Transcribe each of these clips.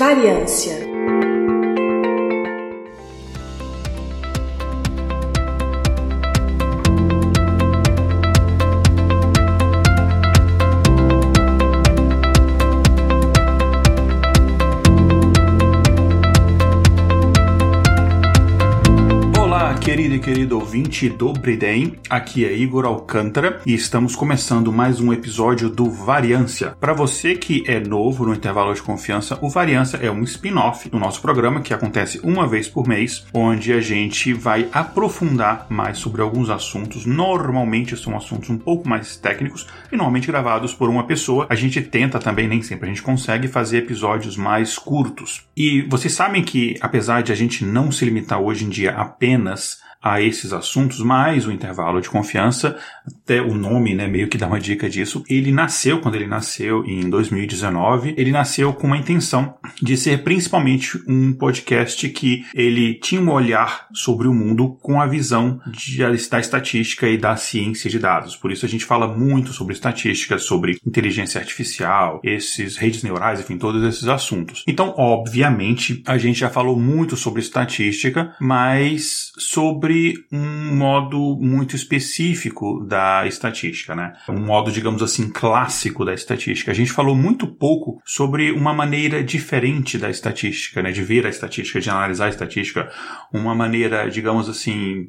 Variância querido ouvinte do Bridem, aqui é Igor Alcântara e estamos começando mais um episódio do Variância. Para você que é novo no intervalo de confiança, o Variância é um spin-off do nosso programa que acontece uma vez por mês, onde a gente vai aprofundar mais sobre alguns assuntos. Normalmente são assuntos um pouco mais técnicos e normalmente gravados por uma pessoa. A gente tenta também, nem sempre a gente consegue, fazer episódios mais curtos. E vocês sabem que, apesar de a gente não se limitar hoje em dia apenas a esses assuntos, mas o intervalo de confiança, até o nome, né, meio que dá uma dica disso. Ele nasceu, quando ele nasceu em 2019, ele nasceu com uma intenção de ser principalmente um podcast que ele tinha um olhar sobre o mundo com a visão de, da estatística e da ciência de dados. Por isso a gente fala muito sobre estatística, sobre inteligência artificial, esses redes neurais, enfim, todos esses assuntos. Então, obviamente, a gente já falou muito sobre estatística, mas sobre sobre um modo muito específico da estatística, né? Um modo, digamos assim, clássico da estatística. A gente falou muito pouco sobre uma maneira diferente da estatística, né? De ver a estatística, de analisar a estatística, uma maneira, digamos assim,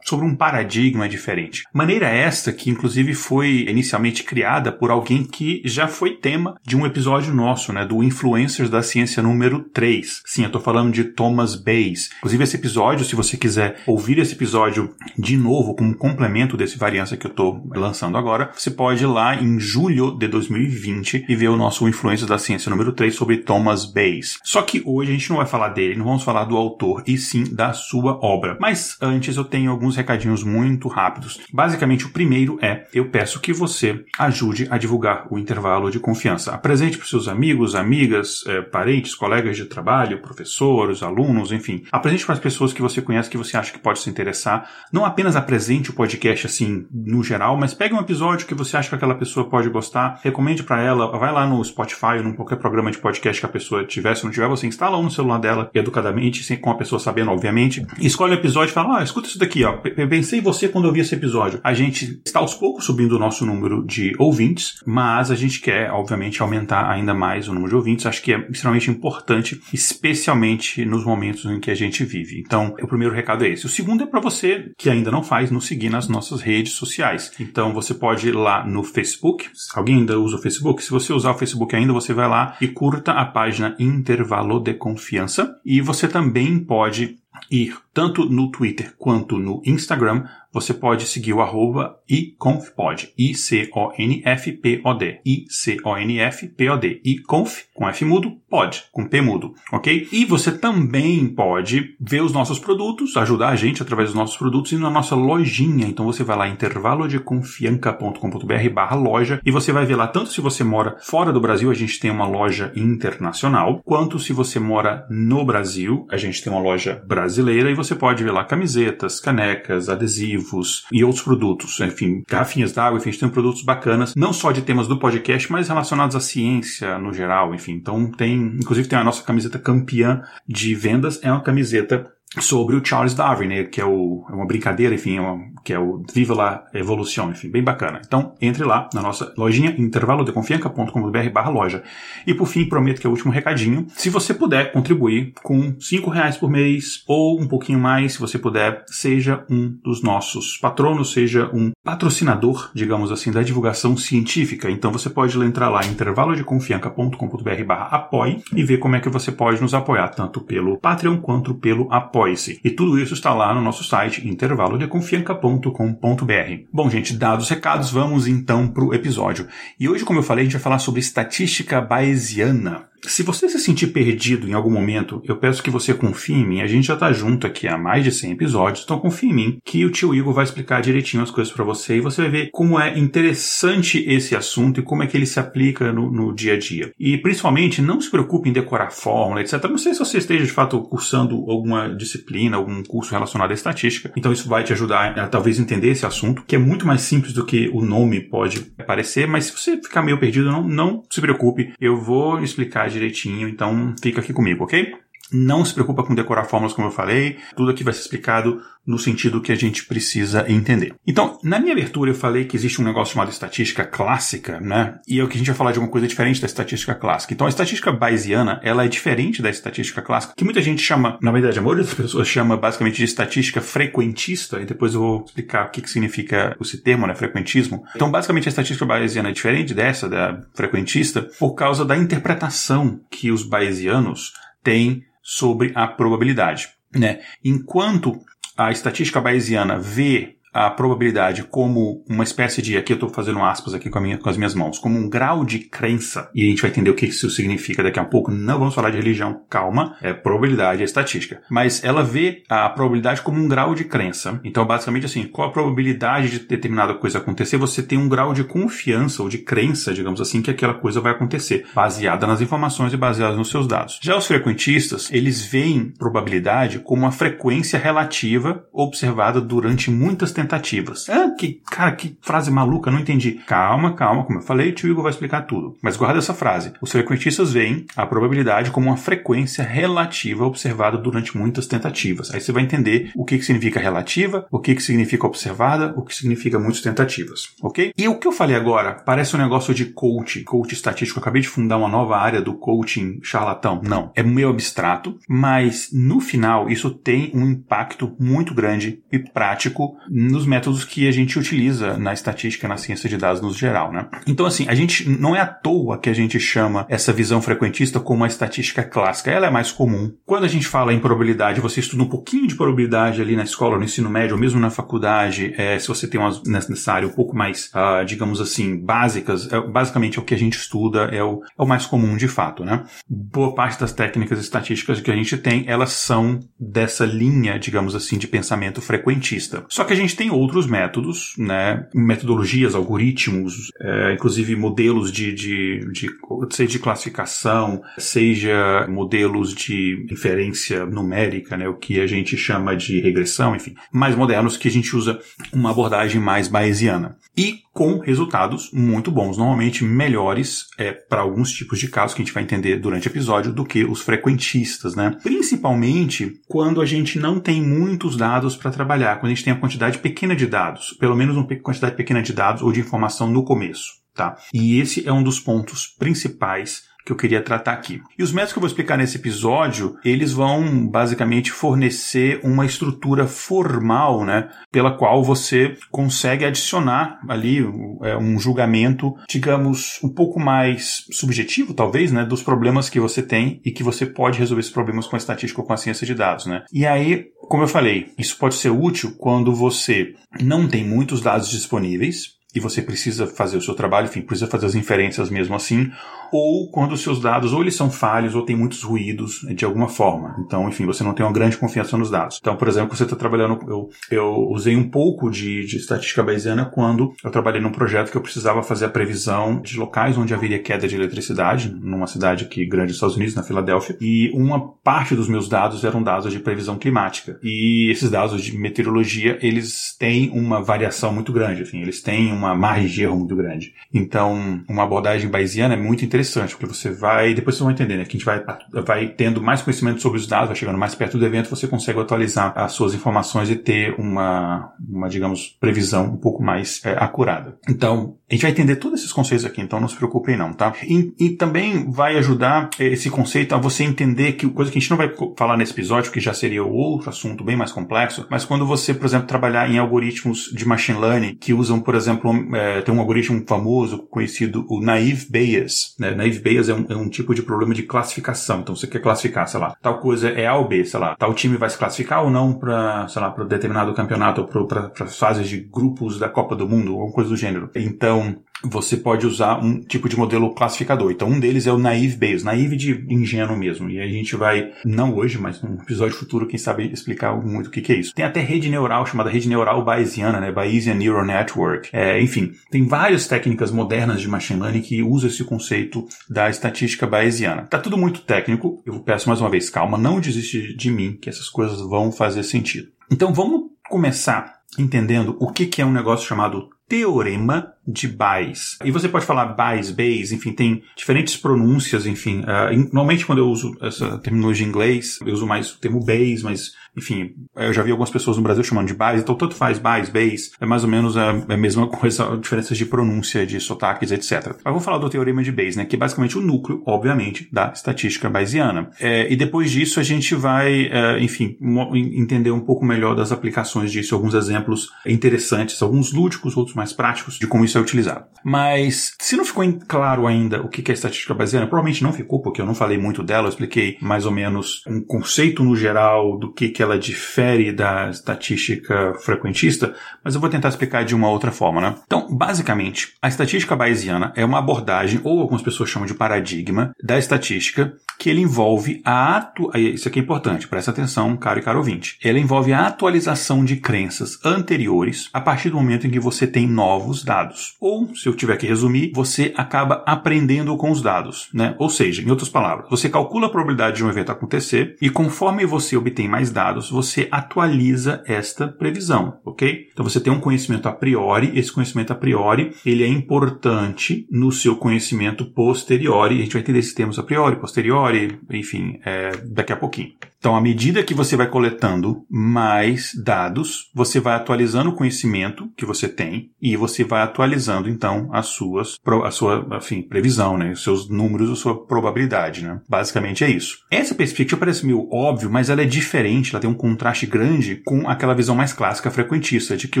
sobre um paradigma diferente. Maneira esta que, inclusive, foi inicialmente criada por alguém que já foi tema de um episódio nosso, né? Do Influencers da Ciência número 3. Sim, eu tô falando de Thomas Bayes. Inclusive, esse episódio, se você quiser ouvir esse episódio de novo, como complemento desse variância que eu estou lançando agora, você pode ir lá em julho de 2020 e ver o nosso Influência da Ciência número 3 sobre Thomas Bayes. Só que hoje a gente não vai falar dele, não vamos falar do autor, e sim da sua obra. Mas antes eu tenho alguns recadinhos muito rápidos. Basicamente, o primeiro é: eu peço que você ajude a divulgar o intervalo de confiança. Apresente para seus amigos, amigas, eh, parentes, colegas de trabalho, professores, alunos, enfim. Apresente para as pessoas que você conhece que você acha que pode se interessar, não apenas apresente o podcast assim no geral, mas pegue um episódio que você acha que aquela pessoa pode gostar, recomende para ela, vai lá no Spotify ou em qualquer programa de podcast que a pessoa tiver, se não tiver, você instala um no celular dela, educadamente, sem com a pessoa sabendo, obviamente, escolhe o episódio e fala, ah, escuta isso daqui, ó, pensei você quando eu vi esse episódio. A gente está aos poucos subindo o nosso número de ouvintes, mas a gente quer, obviamente, aumentar ainda mais o número de ouvintes, acho que é extremamente importante, especialmente nos momentos em que a gente vive. Então, o primeiro recado é esse. O segundo é para você que ainda não faz nos seguir nas nossas redes sociais. Então você pode ir lá no Facebook. Alguém ainda usa o Facebook? Se você usar o Facebook ainda, você vai lá e curta a página Intervalo de Confiança. E você também pode ir tanto no Twitter quanto no Instagram você pode seguir o arroba iconfpod, I-C-O-N-F-P-O-D, I-C-O-N-F-P-O-D, iconf, com F mudo, pod, com P mudo, ok? E você também pode ver os nossos produtos, ajudar a gente através dos nossos produtos e na nossa lojinha, então você vai lá intervalodeconfianca.com.br barra loja e você vai ver lá tanto se você mora fora do Brasil, a gente tem uma loja internacional, quanto se você mora no Brasil, a gente tem uma loja brasileira e você pode ver lá camisetas, canecas, adesivos, e outros produtos. Enfim, garrafinhas d'água, enfim, a gente tem produtos bacanas, não só de temas do podcast, mas relacionados à ciência no geral, enfim. Então tem, inclusive tem a nossa camiseta campeã de vendas, é uma camiseta sobre o Charles Darwin, né, que é, o, é uma brincadeira, enfim, é uma, que é o Viva la Evolução, enfim, bem bacana. Então, entre lá na nossa lojinha, intervalodeconfianca.com.br barra loja. E por fim, prometo que é o último recadinho. Se você puder contribuir com cinco reais por mês ou um pouquinho mais, se você puder, seja um dos nossos patronos, seja um patrocinador, digamos assim, da divulgação científica. Então você pode entrar lá em intervalodeconfianca.com.br barra apoie e ver como é que você pode nos apoiar, tanto pelo Patreon quanto pelo apoio Apoie-se. E tudo isso está lá no nosso site intervalodeconfianca.com.br. Bom, gente, dados os recados, vamos então para o episódio. E hoje, como eu falei, a gente vai falar sobre estatística bayesiana. Se você se sentir perdido em algum momento, eu peço que você confie em mim. A gente já tá junto aqui há mais de 100 episódios, então confie em mim que o tio Igor vai explicar direitinho as coisas para você e você vai ver como é interessante esse assunto e como é que ele se aplica no, no dia a dia. E principalmente, não se preocupe em decorar fórmula, etc. Não sei se você esteja de fato cursando alguma disciplina, algum curso relacionado à estatística, então isso vai te ajudar a talvez entender esse assunto, que é muito mais simples do que o nome pode parecer, mas se você ficar meio perdido, não, não se preocupe, eu vou explicar direitinho, então fica aqui comigo, ok? Não se preocupa com decorar fórmulas, como eu falei. Tudo aqui vai ser explicado no sentido que a gente precisa entender. Então, na minha abertura eu falei que existe um negócio chamado estatística clássica, né? E é o que a gente vai falar de uma coisa diferente da estatística clássica. Então, a estatística bayesiana, ela é diferente da estatística clássica, que muita gente chama, na verdade, a maioria das pessoas chama basicamente de estatística frequentista, e depois eu vou explicar o que, que significa esse termo, né? Frequentismo. Então, basicamente, a estatística bayesiana é diferente dessa, da frequentista, por causa da interpretação que os bayesianos têm sobre a probabilidade. Né? Enquanto a estatística bayesiana vê a probabilidade como uma espécie de, aqui eu estou fazendo aspas aqui com, minha, com, as minhas mãos, como um grau de crença, e a gente vai entender o que isso significa daqui a pouco, não vamos falar de religião, calma, é probabilidade, é estatística. Mas ela vê a probabilidade como um grau de crença. Então, basicamente assim, qual a probabilidade de determinada coisa acontecer? Você tem um grau de confiança ou de crença, digamos assim, que aquela coisa vai acontecer, baseada nas informações e baseada nos seus dados. Já os frequentistas, eles veem probabilidade como uma frequência relativa observada durante muitas tentativas tentativas. É, que, cara, que frase maluca, não entendi. Calma, calma, como eu falei, o tio Igor vai explicar tudo. Mas guarda essa frase. Os frequentistas veem a probabilidade como uma frequência relativa observada durante muitas tentativas. Aí você vai entender o que, que significa relativa, o que, que significa observada, o que significa muitas tentativas, ok? E o que eu falei agora parece um negócio de coach, coach estatístico. Eu acabei de fundar uma nova área do coaching charlatão. Não, é meio abstrato, mas no final isso tem um impacto muito grande e prático nos métodos que a gente utiliza na estatística, na ciência de dados no geral, né? Então, assim, a gente não é à toa que a gente chama essa visão frequentista como a estatística clássica. Ela é mais comum. Quando a gente fala em probabilidade, você estuda um pouquinho de probabilidade ali na escola, no ensino médio, ou mesmo na faculdade, é, se você tem umas nessa área um pouco mais, uh, digamos assim, básicas, é, basicamente é o que a gente estuda, é o, é o mais comum de fato, né? Boa parte das técnicas estatísticas que a gente tem, elas são dessa linha, digamos assim, de pensamento frequentista. Só que a gente tem outros métodos, né? Metodologias, algoritmos, é, inclusive modelos de, de, de, seja de classificação, seja modelos de inferência numérica, né? O que a gente chama de regressão, enfim, mais modernos que a gente usa uma abordagem mais bayesiana. E com resultados muito bons, normalmente melhores é, para alguns tipos de casos que a gente vai entender durante o episódio do que os frequentistas, né? Principalmente quando a gente não tem muitos dados para trabalhar, quando a gente tem a quantidade pequena de dados, pelo menos uma quantidade pequena de dados ou de informação no começo, tá? E esse é um dos pontos principais que eu queria tratar aqui. E os métodos que eu vou explicar nesse episódio, eles vão basicamente fornecer uma estrutura formal, né, pela qual você consegue adicionar ali é, um julgamento, digamos, um pouco mais subjetivo, talvez, né, dos problemas que você tem e que você pode resolver esses problemas com a estatística ou com a ciência de dados, né. E aí, como eu falei, isso pode ser útil quando você não tem muitos dados disponíveis, e você precisa fazer o seu trabalho, enfim, precisa fazer as inferências mesmo assim, ou quando os seus dados ou eles são falhos ou tem muitos ruídos de alguma forma. Então, enfim, você não tem uma grande confiança nos dados. Então, por exemplo, você está trabalhando, eu, eu usei um pouco de, de estatística bayesiana quando eu trabalhei num projeto que eu precisava fazer a previsão de locais onde haveria queda de eletricidade, numa cidade aqui grande dos Estados Unidos, na Filadélfia, e uma parte dos meus dados eram dados de previsão climática. E esses dados de meteorologia, eles têm uma variação muito grande, enfim, eles têm uma margem de erro muito grande. Então, uma abordagem bayesiana é muito interessante, porque você vai, depois vocês vão entender, né, que a gente vai, vai tendo mais conhecimento sobre os dados, vai chegando mais perto do evento, você consegue atualizar as suas informações e ter uma, uma digamos, previsão um pouco mais é, acurada. Então, a gente vai entender todos esses conceitos aqui, então não se preocupem não, tá? E, e também vai ajudar é, esse conceito a você entender que coisa que a gente não vai falar nesse episódio, que já seria outro assunto bem mais complexo, mas quando você, por exemplo, trabalhar em algoritmos de machine learning que usam, por exemplo, é, tem um algoritmo famoso conhecido, o naive Bayes. Né? Naive Bayes é um, é um, tipo de problema de classificação. Então você quer classificar, sei lá, tal coisa é A ou B, sei lá, tal time vai se classificar ou não para, sei lá, para determinado campeonato ou para fases de grupos da Copa do Mundo, alguma coisa do gênero. Então você pode usar um tipo de modelo classificador. Então, um deles é o Naive Bayes, naive de ingênuo mesmo. E a gente vai, não hoje, mas num episódio futuro, quem sabe explicar muito o que, que é isso. Tem até rede neural chamada rede neural bayesiana, né? Bayesian Neural Network. É, enfim, tem várias técnicas modernas de machine learning que usam esse conceito da estatística bayesiana. Tá tudo muito técnico. Eu peço mais uma vez, calma, não desiste de mim, que essas coisas vão fazer sentido. Então, vamos começar entendendo o que, que é um negócio chamado Teorema de Bayes. E você pode falar Bayes, Bayes, enfim, tem diferentes pronúncias, enfim. Uh, normalmente quando eu uso essa terminologia em inglês, eu uso mais o termo Bayes, mas enfim, eu já vi algumas pessoas no Brasil chamando de Bayes, então tanto faz Bayes, Bayes, é mais ou menos a, a mesma coisa, diferenças de pronúncia, de sotaques, etc. Mas vou falar do teorema de Bayes, né, que é basicamente o núcleo, obviamente, da estatística bayesiana. É, e depois disso a gente vai, é, enfim, entender um pouco melhor das aplicações disso, alguns exemplos interessantes, alguns lúdicos, outros mais práticos, de como isso é utilizado. Mas, se não ficou claro ainda o que é estatística bayesiana, provavelmente não ficou, porque eu não falei muito dela, eu expliquei mais ou menos um conceito no geral do que, que ela difere da estatística frequentista, mas eu vou tentar explicar de uma outra forma, né? Então, basicamente, a estatística bayesiana é uma abordagem, ou algumas pessoas chamam de paradigma, da estatística que ele envolve a atu... Isso aqui é importante, presta atenção, caro e caro ouvinte. Ela envolve a atualização de crenças anteriores a partir do momento em que você tem novos dados. Ou, se eu tiver que resumir, você acaba aprendendo com os dados, né? Ou seja, em outras palavras, você calcula a probabilidade de um evento acontecer e conforme você obtém mais dados, você atualiza esta previsão, ok? Então você tem um conhecimento a priori, esse conhecimento a priori, ele é importante no seu conhecimento posteriori, a gente vai entender esses termos a priori, posteriori, enfim, é, daqui a pouquinho. Então, à medida que você vai coletando mais dados, você vai atualizando o conhecimento que você tem e você vai atualizando, então, as suas, a sua, enfim, previsão, né? Os seus números, a sua probabilidade, né? Basicamente é isso. Essa perspectiva parece meio óbvio, mas ela é diferente, ela tem um contraste grande com aquela visão mais clássica frequentista, de que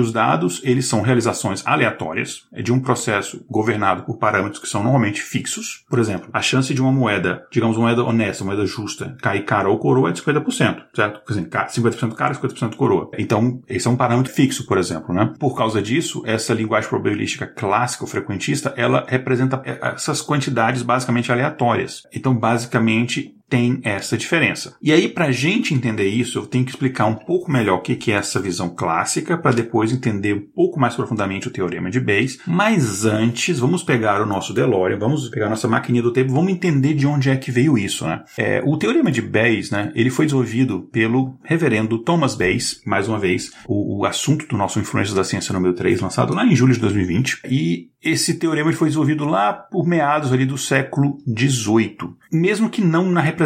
os dados, eles são realizações aleatórias, é de um processo governado por parâmetros que são normalmente fixos. Por exemplo, a chance de uma moeda, digamos, uma moeda honesta, uma moeda justa, cair cara ou coroa é 50%, certo? Dizer, 50% cara, 50% coroa. Então, esse é um parâmetro fixo, por exemplo, né? Por causa disso, essa linguagem probabilística clássica ou frequentista, ela representa é, essas quantidades basicamente aleatórias. Então, basicamente, tem essa diferença. E aí, para a gente entender isso, eu tenho que explicar um pouco melhor o que é essa visão clássica, para depois entender um pouco mais profundamente o teorema de Bayes. Mas antes, vamos pegar o nosso DeLorean, vamos pegar a nossa maquininha do tempo, vamos entender de onde é que veio isso. Né? É, o teorema de Bayes, né, ele foi desenvolvido pelo reverendo Thomas Bayes, mais uma vez, o, o assunto do nosso Influências da Ciência número 3, lançado lá em julho de 2020. E esse teorema foi desenvolvido lá por meados ali do século XVIII, mesmo que não na representação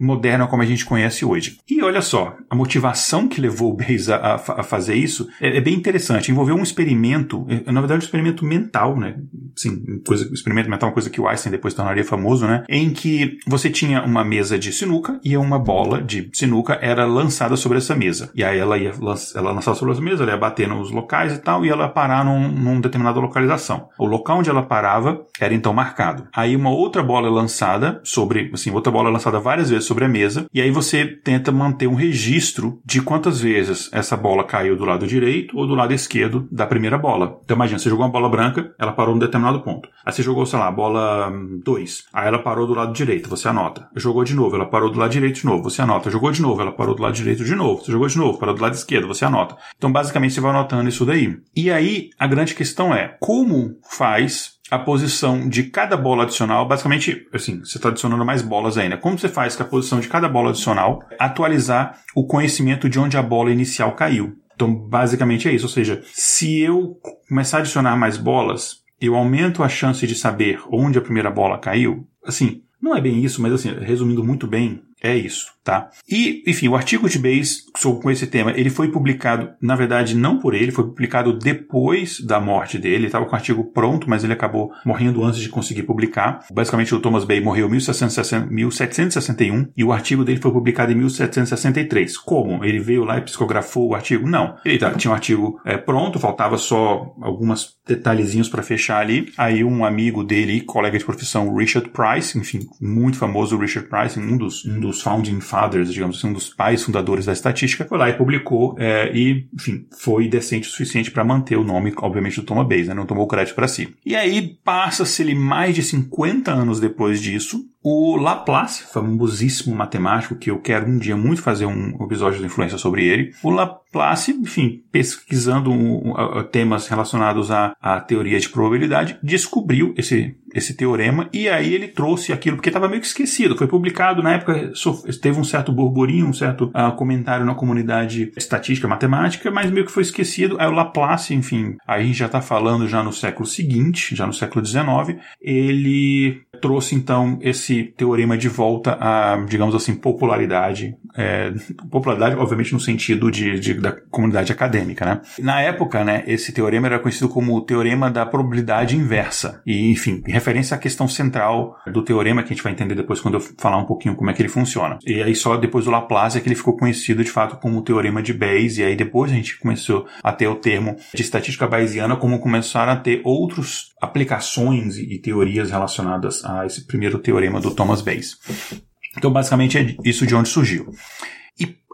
moderna como a gente conhece hoje. E olha só, a motivação que levou o Bayes a, a fazer isso é, é, bem interessante. Envolveu um experimento, é, na verdade um experimento mental, né? Sim, coisa, experimento mental é uma coisa que o Einstein depois tornaria famoso, né? Em que você tinha uma mesa de sinuca e uma bola de sinuca era lançada sobre essa mesa. E aí ela ia ela lançava sobre essa mesa, ela ia bater nos locais e tal, e ela ia parar num, num determinada localização. O local onde ela parava era então marcado. Aí uma outra bola lançada sobre, assim, outra bola lançada várias vezes sobre a mesa, e aí você tenta manter um registro de quantas vezes essa bola caiu do lado direito ou do lado esquerdo da primeira bola. Então imagina, você jogou uma bola branca, ela parou num determinado ponto. Aí você jogou, sei lá, bola 2. Aí ela parou do lado direito, você anota. Jogou de novo, ela parou do lado direito de novo, você anota. Jogou de novo, ela parou do lado direito de novo. Você jogou de novo, parou do lado esquerdo, você anota. Então basicamente você vai anotando isso daí. E aí a grande questão é como faz a posição de cada bola adicional, basicamente, assim, você está adicionando mais bolas ainda. Como você faz com a posição de cada bola adicional atualizar o conhecimento de onde a bola inicial caiu? Então, basicamente é isso. Ou seja, se eu começar a adicionar mais bolas, eu aumento a chance de saber onde a primeira bola caiu. Assim, não é bem isso, mas assim, resumindo muito bem, é isso, tá? E, enfim, o artigo de Bayes com esse tema, ele foi publicado, na verdade, não por ele, foi publicado depois da morte dele. Ele estava com o artigo pronto, mas ele acabou morrendo antes de conseguir publicar. Basicamente, o Thomas Bayes morreu em 1761 e o artigo dele foi publicado em 1763. Como? Ele veio lá e psicografou o artigo? Não. Ele tá, tinha um artigo é, pronto, faltava só algumas detalhezinhos para fechar ali. Aí um amigo dele, colega de profissão, Richard Price, enfim, muito famoso Richard Price, um dos, um dos founding fathers, digamos assim, um dos pais fundadores da estatística, foi lá e publicou é, e, enfim, foi decente o suficiente para manter o nome, obviamente, do Thomas Bayes, né? não tomou crédito para si. E aí passa-se ele mais de 50 anos depois disso, O Laplace, famosíssimo matemático, que eu quero um dia muito fazer um episódio de influência sobre ele. O Laplace, enfim, pesquisando temas relacionados à, à teoria de probabilidade, descobriu esse esse teorema, e aí ele trouxe aquilo, porque estava meio que esquecido. Foi publicado na época, teve um certo burburinho, um certo uh, comentário na comunidade estatística, matemática, mas meio que foi esquecido. Aí o Laplace, enfim, aí a gente já está falando já no século seguinte, já no século XIX, ele trouxe então esse teorema de volta a, digamos assim, popularidade. É, popularidade, obviamente, no sentido de, de, da comunidade acadêmica, né? Na época, né, esse teorema era conhecido como o teorema da probabilidade inversa. E, enfim, referência à questão central do teorema que a gente vai entender depois quando eu falar um pouquinho como é que ele funciona. E aí só depois do Laplace é que ele ficou conhecido de fato como o teorema de Bayes, e aí depois a gente começou a ter o termo de estatística bayesiana como começaram a ter outras aplicações e teorias relacionadas a esse primeiro teorema do Thomas Bayes. Então, basicamente, é isso de onde surgiu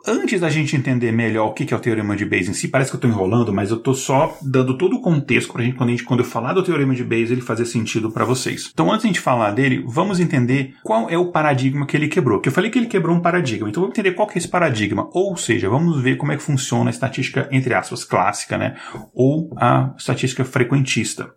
antes da gente entender melhor o que é o teorema de Bayes em si, parece que eu estou enrolando, mas eu estou só dando todo o contexto para a gente, quando eu falar do teorema de Bayes, ele fazer sentido para vocês. Então, antes de a gente falar dele, vamos entender qual é o paradigma que ele quebrou. Que eu falei que ele quebrou um paradigma, então vamos entender qual que é esse paradigma. Ou seja, vamos ver como é que funciona a estatística, entre aspas, clássica, né? Ou a estatística frequentista.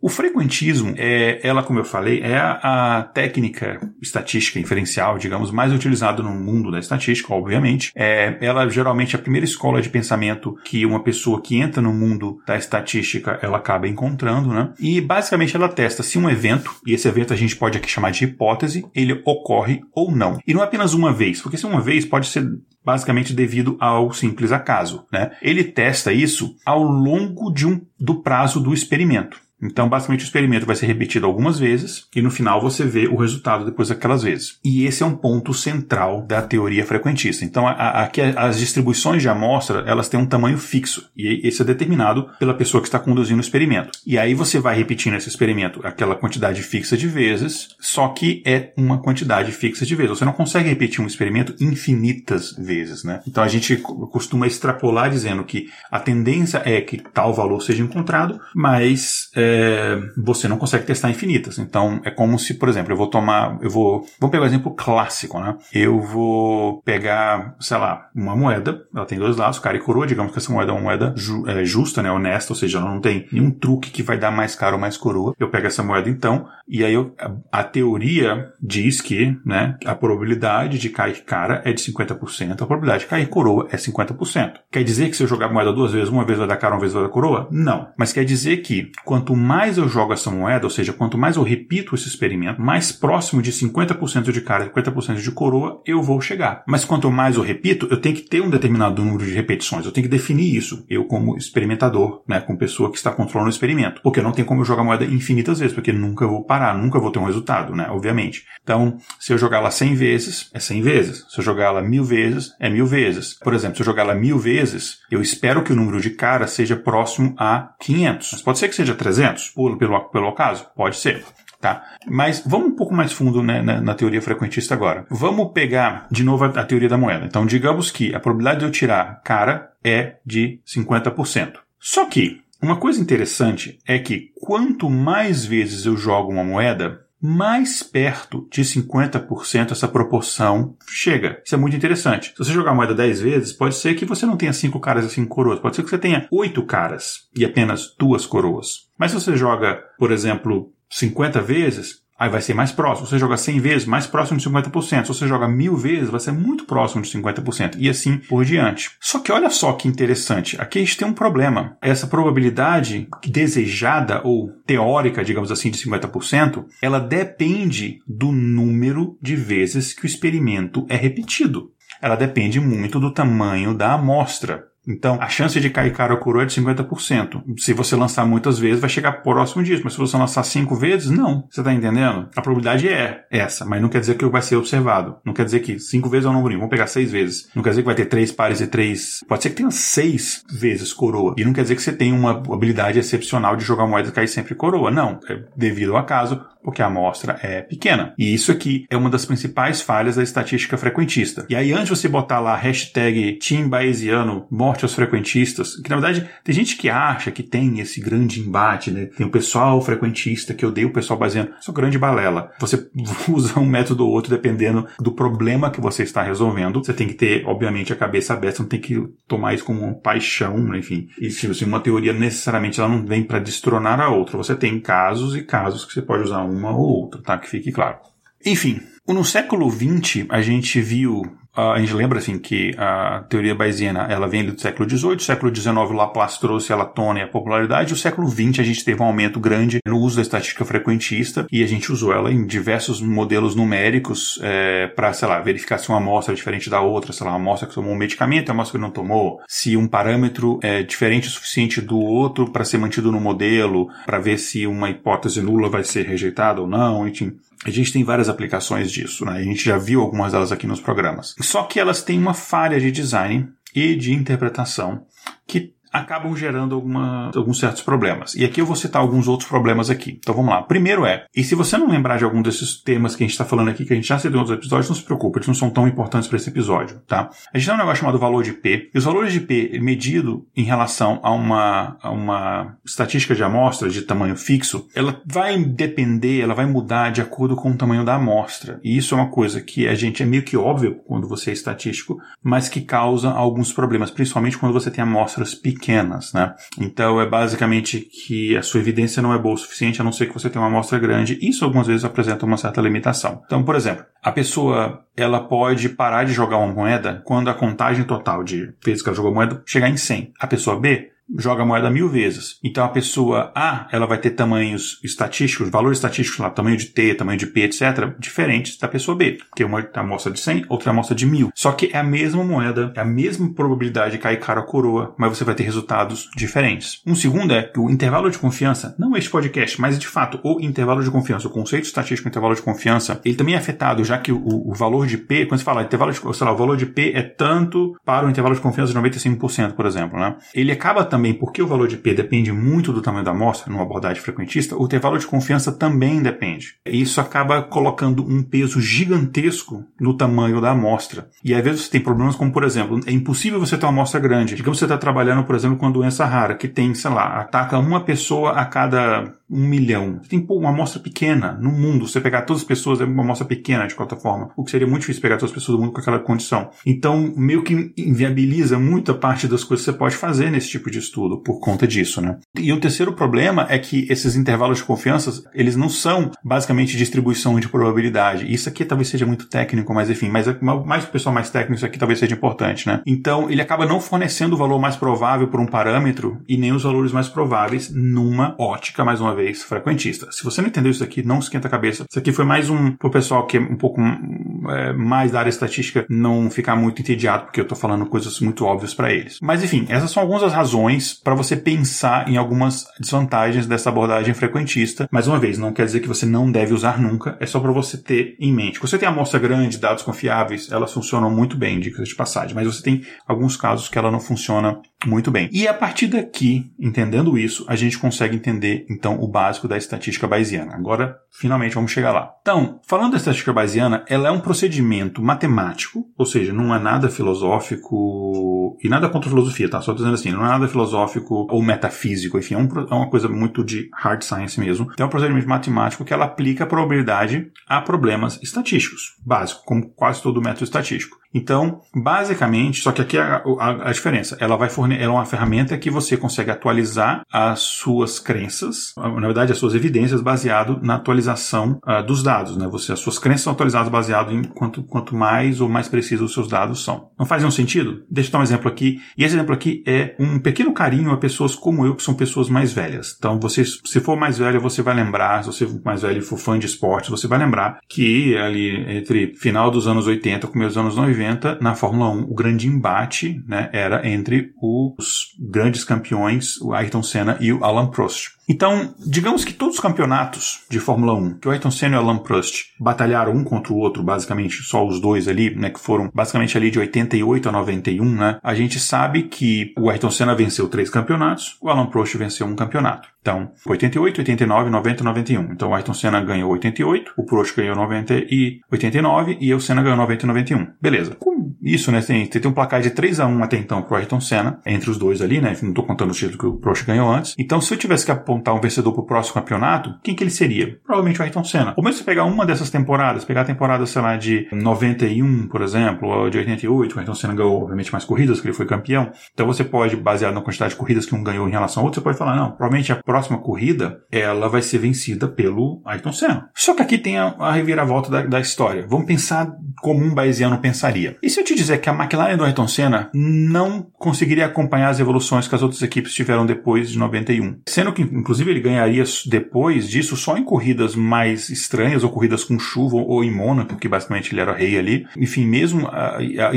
O frequentismo, é, ela, como eu falei, é a, a, técnica estatística inferencial, digamos, mais utilizada no mundo da estatística, obviamente. É, ela geralmente é a primeira escola de pensamento que uma pessoa que entra no mundo da estatística ela acaba encontrando, né? E basicamente ela testa se um evento, e esse evento a gente pode aqui chamar de hipótese, ele ocorre ou não. E não é apenas uma vez, porque se uma vez pode ser basicamente devido ao simples acaso, né? Ele testa isso ao longo de um, do prazo do experimento. Então, basicamente, o experimento vai ser repetido algumas vezes e no final você vê o resultado depois daquelas vezes. E esse é um ponto central da teoria frequentista. Então, aqui as distribuições de amostra, elas têm um tamanho fixo e esse é determinado pela pessoa que está conduzindo o experimento. E aí você vai repetindo esse experimento aquela quantidade fixa de vezes, só que é uma quantidade fixa de vezes. Você não consegue repetir um experimento infinitas vezes, né? Então, a gente costuma extrapolar dizendo que a tendência é que tal valor seja encontrado, mas é, é, você não consegue testar infinitas. Então, é como se, por exemplo, eu vou tomar, eu vou, vamos pegar um exemplo clássico, né? Eu vou pegar, sei lá, uma moeda, ela tem dois lados, cara e coroa, digamos que essa moeda é uma moeda ju, é, justa, né, honesta, ou seja, ela não tem nenhum truque que vai dar mais cara ou mais coroa. Eu pego essa moeda então, e aí eu, a, a, teoria diz que, né, a probabilidade de cair cara é de 50%, a probabilidade de cair coroa é 50%. Quer dizer que se eu jogar a moeda duas vezes, uma vez vai dar cara, uma vez vai dar coroa? Não. Mas quer dizer que quanto mais eu jogo essa moeda, ou seja, quanto mais eu repito esse experimento, mais próximo de 50% de cara e 50% de coroa eu vou chegar. Mas quanto mais eu repito, eu tenho que ter um determinado número de repetições. Eu tenho que definir isso. Eu, como experimentador, né, como pessoa que está controlando o experimento. Porque não tem como eu jogar moeda infinitas vezes, porque nunca vou parar, nunca vou ter um resultado, né, obviamente. Então, se eu jogar ela 100 vezes, é 100 vezes. Se eu jogar ela mil vezes, é mil vezes. Por exemplo, se eu jogar ela mil vezes, eu espero que o número de cara seja próximo a 500. Mas pode ser que seja 300 pelo, pelo, pelo ocaso? Pode ser. Tá? Mas vamos um pouco mais fundo né, na, na, teoria frequentista agora. Vamos pegar de novo a, a, teoria da moeda. Então, digamos que a probabilidade de eu tirar cara é de 50%. Só que uma coisa interessante é que quanto mais vezes eu jogo uma moeda, mais perto de 50% essa proporção chega. Isso é muito interessante. Se você jogar a moeda 10 vezes, pode ser que você não tenha 5 caras e 5 coroas. Pode ser que você tenha 8 caras e apenas 2 coroas. Mas se você joga, por exemplo, 50 vezes, Aí vai ser mais próximo. Se você joga 100 vezes, mais próximo de 50%. Se você joga mil vezes, vai ser muito próximo de 50%. E assim por diante. Só que olha só que interessante. Aqui a gente tem um problema. Essa probabilidade desejada ou teórica, digamos assim, de 50%, ela depende do número de vezes que o experimento é repetido. Ela depende muito do tamanho da amostra. Então, a chance de cair cara ou coroa é de 50%. Se você lançar muitas vezes, vai chegar próximo disso. Mas se você lançar cinco vezes, não. Você está entendendo? A probabilidade é essa, mas não quer dizer que vai ser observado. Não quer dizer que cinco vezes é um número. Vamos pegar seis vezes. Não quer dizer que vai ter três pares e três. Pode ser que tenha seis vezes coroa. E não quer dizer que você tenha uma habilidade excepcional de jogar moeda e cair sempre coroa. Não. É devido ao acaso, porque a amostra é pequena. E isso aqui é uma das principais falhas da estatística frequentista. E aí, antes de você botar lá hashtag Team Bayesiano, morte aos frequentistas, que na verdade tem gente que acha que tem esse grande embate, né? Tem o pessoal frequentista que odeia o pessoal bayesiano. Isso é grande balela. Você usa um método ou outro dependendo do problema que você está resolvendo. Você tem que ter, obviamente, a cabeça aberta, não tem que tomar isso como uma paixão, enfim. E se assim, uma teoria necessariamente ela não vem para destronar a outra. Você tem casos e casos que você pode usar uma ou outra, tá? Que fique claro. Enfim, no século XX, a gente viu a gente lembra assim que a teoria bayesiana ela vem do século XVIII, século XIX Laplace trouxe ela à tona e a popularidade, e o século XX a gente teve um aumento grande no uso da estatística frequentista e a gente usou ela em diversos modelos numéricos é, para, sei lá, verificar se uma amostra é diferente da outra, sei lá, uma amostra que tomou um medicamento uma amostra que não tomou, se um parâmetro é diferente o suficiente do outro para ser mantido no modelo, para ver se uma hipótese nula vai ser rejeitada ou não, enfim. A gente tem várias aplicações disso, né? A gente já viu algumas delas aqui nos programas. Só que elas têm uma falha de design e de interpretação que acabam gerando alguma, alguns certos problemas. E aqui eu vou citar alguns outros problemas aqui. Então vamos lá. Primeiro é, e se você não lembrar de algum desses temas que a gente está falando aqui, que a gente já citou em outros episódios, não se preocupe, eles não são tão importantes para esse episódio, tá? A gente tem um negócio chamado valor de P, e os valores de P medido em relação a uma, a uma estatística de amostra de tamanho fixo, ela vai depender, ela vai mudar de acordo com o tamanho da amostra. E isso é uma coisa que a gente é meio que óbvio quando você é estatístico, mas que causa alguns problemas, principalmente quando você tem amostras pequenas pequenas, né? Então é basicamente que a sua evidência não é boa o suficiente, a não ser que você tenha uma amostra grande. Isso algumas vezes apresenta uma certa limitação. Então, por exemplo, a pessoa ela pode parar de jogar uma moeda quando a contagem total de vezes que ela jogou moeda chegar em 100. A pessoa B joga a moeda mil vezes. Então a pessoa A, ela vai ter tamanhos estatísticos, valores estatísticos lá, tamanho de T, tamanho de P, etc., diferentes da pessoa B. Porque uma é amostra de 100, outra é amostra de mil. Só que é a mesma moeda, é a mesma probabilidade de cair cara ou coroa, mas você vai ter resultados diferentes. Um segundo é que o intervalo de confiança, não este podcast, mas de fato o intervalo de confiança, o conceito estatístico intervalo de confiança, ele também é afetado, já que o, o valor de P, quando você fala intervalo de, sei lá, o valor de P é tanto para o intervalo de confiança de 95%, por exemplo, né? Ele acaba também, porque o valor de P depende muito do tamanho da amostra, numa abordagem frequentista, o intervalo de confiança também depende. Isso acaba colocando um peso gigantesco no tamanho da amostra. E às vezes você tem problemas como, por exemplo, é impossível você ter uma amostra grande. Digamos que você está trabalhando, por exemplo, com uma doença rara, que tem, sei lá, ataca uma pessoa a cada um milhão. Você tem uma amostra pequena no mundo. Você pegar todas as pessoas é uma amostra pequena, de qualquer forma. O que seria muito difícil pegar todas as pessoas do mundo com aquela condição. Então, meio que inviabiliza muita parte das coisas que você pode fazer nesse tipo de estudo por conta disso, né? E o terceiro problema é que esses intervalos de confiança, eles não são basicamente distribuição de probabilidade. Isso aqui talvez seja muito técnico, mas enfim, mas é mais o pessoal mais técnico, isso aqui talvez seja importante, né? Então, ele acaba não fornecendo o valor mais provável por um parâmetro e nem os valores mais prováveis numa ótica, mais uma vez, frequentista. Se você não entendeu isso aqui, não esquenta a cabeça. Isso aqui foi mais um pro pessoal que é um pouco é, mais da área estatística não ficar muito entediado, porque eu tô falando coisas muito óbvias para eles. Mas enfim, essas são algumas das razões para você pensar em algumas desvantagens dessa abordagem frequentista. Mais uma vez, não quer dizer que você não deve usar nunca, é só para você ter em mente. Quando você tem amostra grande, dados confiáveis, elas funcionam muito bem, dicas de passagem, mas você tem alguns casos que ela não funciona muito bem. E a partir daqui, entendendo isso, a gente consegue entender então o básico da estatística bayesiana. Agora, finalmente vamos chegar lá. Então, falando da estatística bayesiana, ela é um procedimento matemático, ou seja, não é nada filosófico e nada contra a filosofia, tá? Só dizendo assim, não é nada filosófico ou metafísico, enfim, é, um, é uma coisa muito de hard science mesmo. É um procedimento matemático que ela aplica a probabilidade a problemas estatísticos, básico, como quase todo método estatístico. Então, basicamente, só que aqui é a, a, a, diferença, ela vai fornecer, ela é uma ferramenta que você consegue atualizar as suas crenças, na verdade, as suas evidências baseado na atualização uh, dos dados, né? Você, as suas crenças são atualizadas baseado em quanto, quanto mais ou mais precisos os seus dados são. Não faz nenhum sentido? Deixa eu dar um exemplo aqui. E esse exemplo aqui é um pequeno carinho a pessoas como eu, que são pessoas mais velhas. Então, você, se for mais velho, você vai lembrar, se você for mais velho e for fã de esportes, você vai lembrar que ali entre final dos anos 80 e começo dos anos 90, na Fórmula 1, o grande embate né, era entre os grandes campeões, o Ayrton Senna e o Alan Prost. Então, digamos que todos os campeonatos de Fórmula 1, que o Ayrton Senna e o Alain Prost batalharam um contra o outro, basicamente, só os dois ali, né, que foram basicamente ali de 88 a 91, né, a gente sabe que o Ayrton Senna venceu três campeonatos, o Alain Prost venceu um campeonato. Então, 88, 89, 90 91. Então, o Ayrton Senna ganhou 88, o Prost ganhou 90 e 89 e o Senna ganhou 90 e 91. Beleza. Com isso, né, tem, tem um placar de 3 a 1 até então pro Ayrton Senna, entre os dois ali, né, não tô contando o título que o Prost ganhou antes. Então, se eu tivesse que apontar um vencedor pro próximo campeonato, quem que ele seria? Provavelmente o Ayrton Senna. Ou mesmo se pegar uma dessas temporadas, pegar a temporada, sei lá, de 91, por exemplo, ou de 88, o Ayrton Senna ganhou, obviamente, mais corridas, que ele foi campeão. Então, você pode, baseado na quantidade de corridas que um ganhou em relação ao outro, você pode falar, não, provavelmente a próxima corrida, ela vai ser vencida pelo Ayrton Senna. Só que aqui tem a, a reviravolta da, da, história. Vamos pensar como um baesiano pensaria. E se eu te dizer que a McLaren do Ayrton Senna não conseguiria acompanhar as evoluções que as outras equipes tiveram depois de 91? Sendo que, inclusive, ele ganharia depois disso só em corridas mais estranhas, ou corridas com chuva, ou em Mônaco, que basicamente ele era rei ali. Enfim, mesmo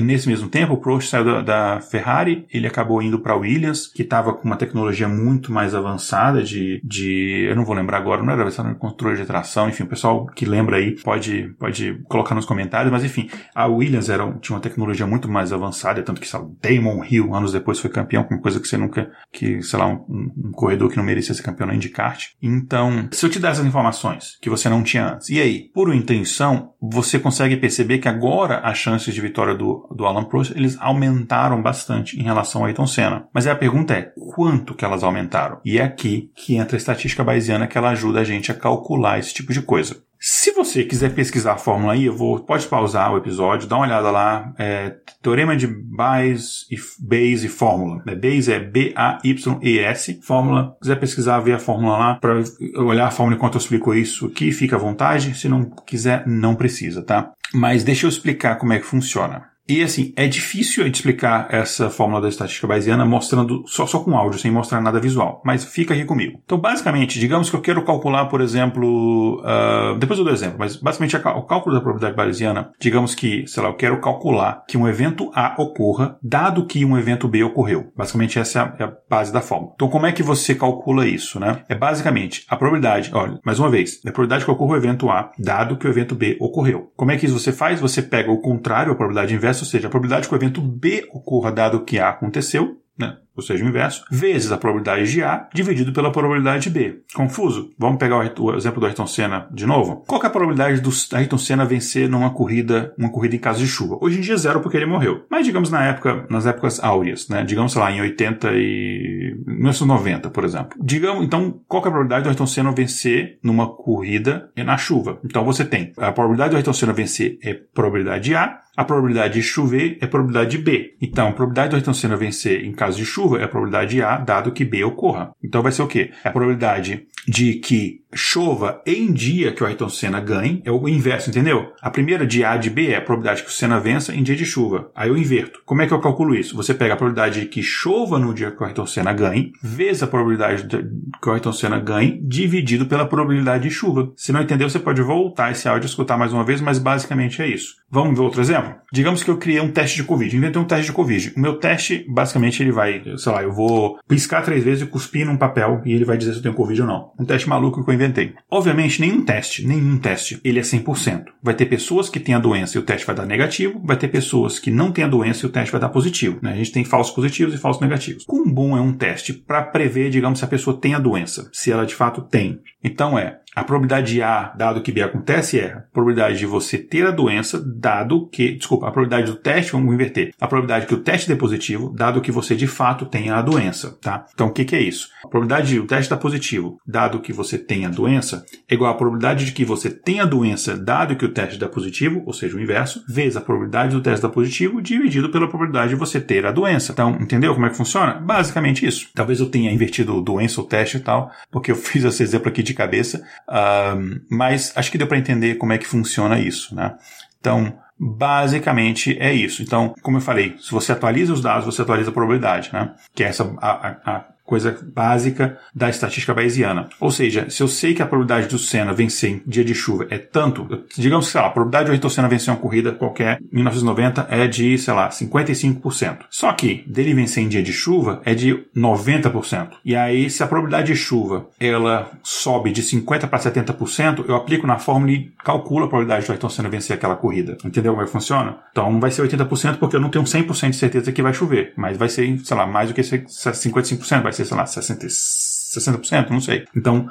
nesse mesmo tempo, o Prost saiu da, da Ferrari, ele acabou indo para Williams, que estava com uma tecnologia muito mais avançada de, de, eu não vou lembrar agora, não era de controle de tração, enfim, o pessoal que lembra aí pode, pode colocar nos comentários, mas enfim, a Williams era, tinha uma tecnologia muito mais avançada, tanto que, lá, Damon Hill, anos depois, foi campeão, com coisa que você nunca, que, sei lá, um, um corredor que não merecia ser campeão na IndyCart. Então, se eu te der essas informações que você não tinha antes, e aí, por intenção, você consegue perceber que agora as chances de vitória do, do Alan Prost, eles aumentaram bastante em relação a Ayrton Senna. Mas aí a pergunta é, quanto que elas aumentaram? E é aqui que entra a estatística bayesiana que ela ajuda a gente a calcular esse tipo de coisa. Se você quiser pesquisar a fórmula aí, eu vou, pode pausar o episódio, dá uma olhada lá. É, teorema de Bayes e Bayes e fórmula. É, Bayes é B-A-Y-E-S. Fórmula. Se quiser pesquisar, ver a fórmula lá, para olhar a fórmula enquanto eu explico isso aqui, fica à vontade. Se não quiser, não precisa, tá? Mas deixa eu explicar como é que funciona. E assim, é difícil de explicar essa fórmula da estatística bayesiana mostrando só, só com áudio, sem mostrar nada visual. Mas fica aqui comigo. Então, basicamente, digamos que eu quero calcular, por exemplo, uh, depois eu dou exemplo, mas basicamente o cálculo da probabilidade bayesiana, digamos que, sei lá, eu quero calcular que um evento A ocorra, dado que um evento B ocorreu. Basicamente, essa é a, é base da fórmula. Então, como é que você calcula isso, né? É basicamente a probabilidade, olha, mais uma vez, a probabilidade que ocorra o evento A, dado que o evento B ocorreu. Como é que isso você faz? Você pega o contrário, a probabilidade inversa, ou seja, a probabilidade que o evento B ocorra dado que A aconteceu, né? ou seja, o inverso, vezes a probabilidade de A dividido pela probabilidade de B. Confuso? Vamos pegar o, exemplo do Ayrton Senna de novo? Qual é a probabilidade do Ayrton Senna vencer numa corrida, uma corrida em caso de chuva? Hoje em dia é zero porque ele morreu. Mas digamos na época, nas épocas áureas, né? Digamos, sei lá, em 80 e 1990, por exemplo. Digamos, então, qual é a probabilidade do Ayrton Senna vencer numa corrida na chuva? Então você tem a probabilidade do Ayrton Senna vencer é probabilidade A, a probabilidade de chover é probabilidade B. Então, a probabilidade do Senna vencer em caso de chuva é a probabilidade A, dado que B ocorra. Então vai ser o quê? É a probabilidade de que chova em dia que o Ayrton Senna ganhe, é o inverso, entendeu? A primeira de A de B é a probabilidade que o Senna vença em dia de chuva. Aí eu inverto. Como é que eu calculo isso? Você pega a probabilidade de que chova no dia que o Ayrton Senna ganhe, vezes a probabilidade de que o Ayrton Senna ganhe, dividido pela probabilidade de chuva. Se não entendeu, você pode voltar esse áudio e escutar mais uma vez, mas basicamente é isso. Vamos ver outro exemplo? Digamos que eu criei um teste de Covid, inventei um teste de Covid. O meu teste, basicamente, ele vai, sei lá, eu vou piscar três vezes e cuspir num papel e ele vai dizer se eu tenho Covid ou não. Um teste maluco que eu inventei. Obviamente, nenhum teste, nenhum teste, ele é 100%. Vai ter pessoas que têm a doença e o teste vai dar negativo, vai ter pessoas que não têm a doença e o teste vai dar positivo. Né? A gente tem falsos positivos e falsos negativos. Quão bom é um teste para prever, digamos, se a pessoa tem a doença, se ela de fato tem? Então é, a probabilidade de A, dado que B acontece, é a probabilidade de você ter a doença, dado que, desculpa, a probabilidade do teste, vamos inverter, a probabilidade que o teste dê positivo, dado que você de fato tenha a doença, tá? Então, o que, que é isso? A probabilidade de o teste dar positivo, dado que você tenha a doença, é igual à probabilidade de que você tenha a doença, dado que o teste dá positivo, ou seja, o inverso, vezes a probabilidade do teste dar positivo, dividido pela probabilidade de você ter a doença. Então, entendeu como é que funciona? Basicamente isso. Talvez eu tenha invertido doença ou teste e tal, porque eu fiz esse exemplo aqui de cabeça, Uh, mas acho que deu para entender como é que funciona isso, né? Então, basicamente é isso. Então, como eu falei, se você atualiza os dados, você atualiza a probabilidade, né? Que é essa a, a, a coisa básica da estatística bayesiana. Ou seja, se eu sei que a probabilidade do Senna vencer em dia de chuva é tanto, digamos que, sei lá, a probabilidade do Ayrton Senna vencer uma corrida qualquer em 1990 é de, sei lá, 55%. Só que dele vencer em dia de chuva é de 90%. E aí, se a probabilidade de chuva ela sobe de 50% para 70%, eu aplico na fórmula e calculo a probabilidade do Ayrton Senna vencer aquela corrida. Entendeu como é que funciona? Então vai ser 80% porque eu não tenho 100% de certeza que vai chover, mas vai ser, sei lá, mais do que 55%, vai ser, sei lá, 65%. 60%, não sei. Então,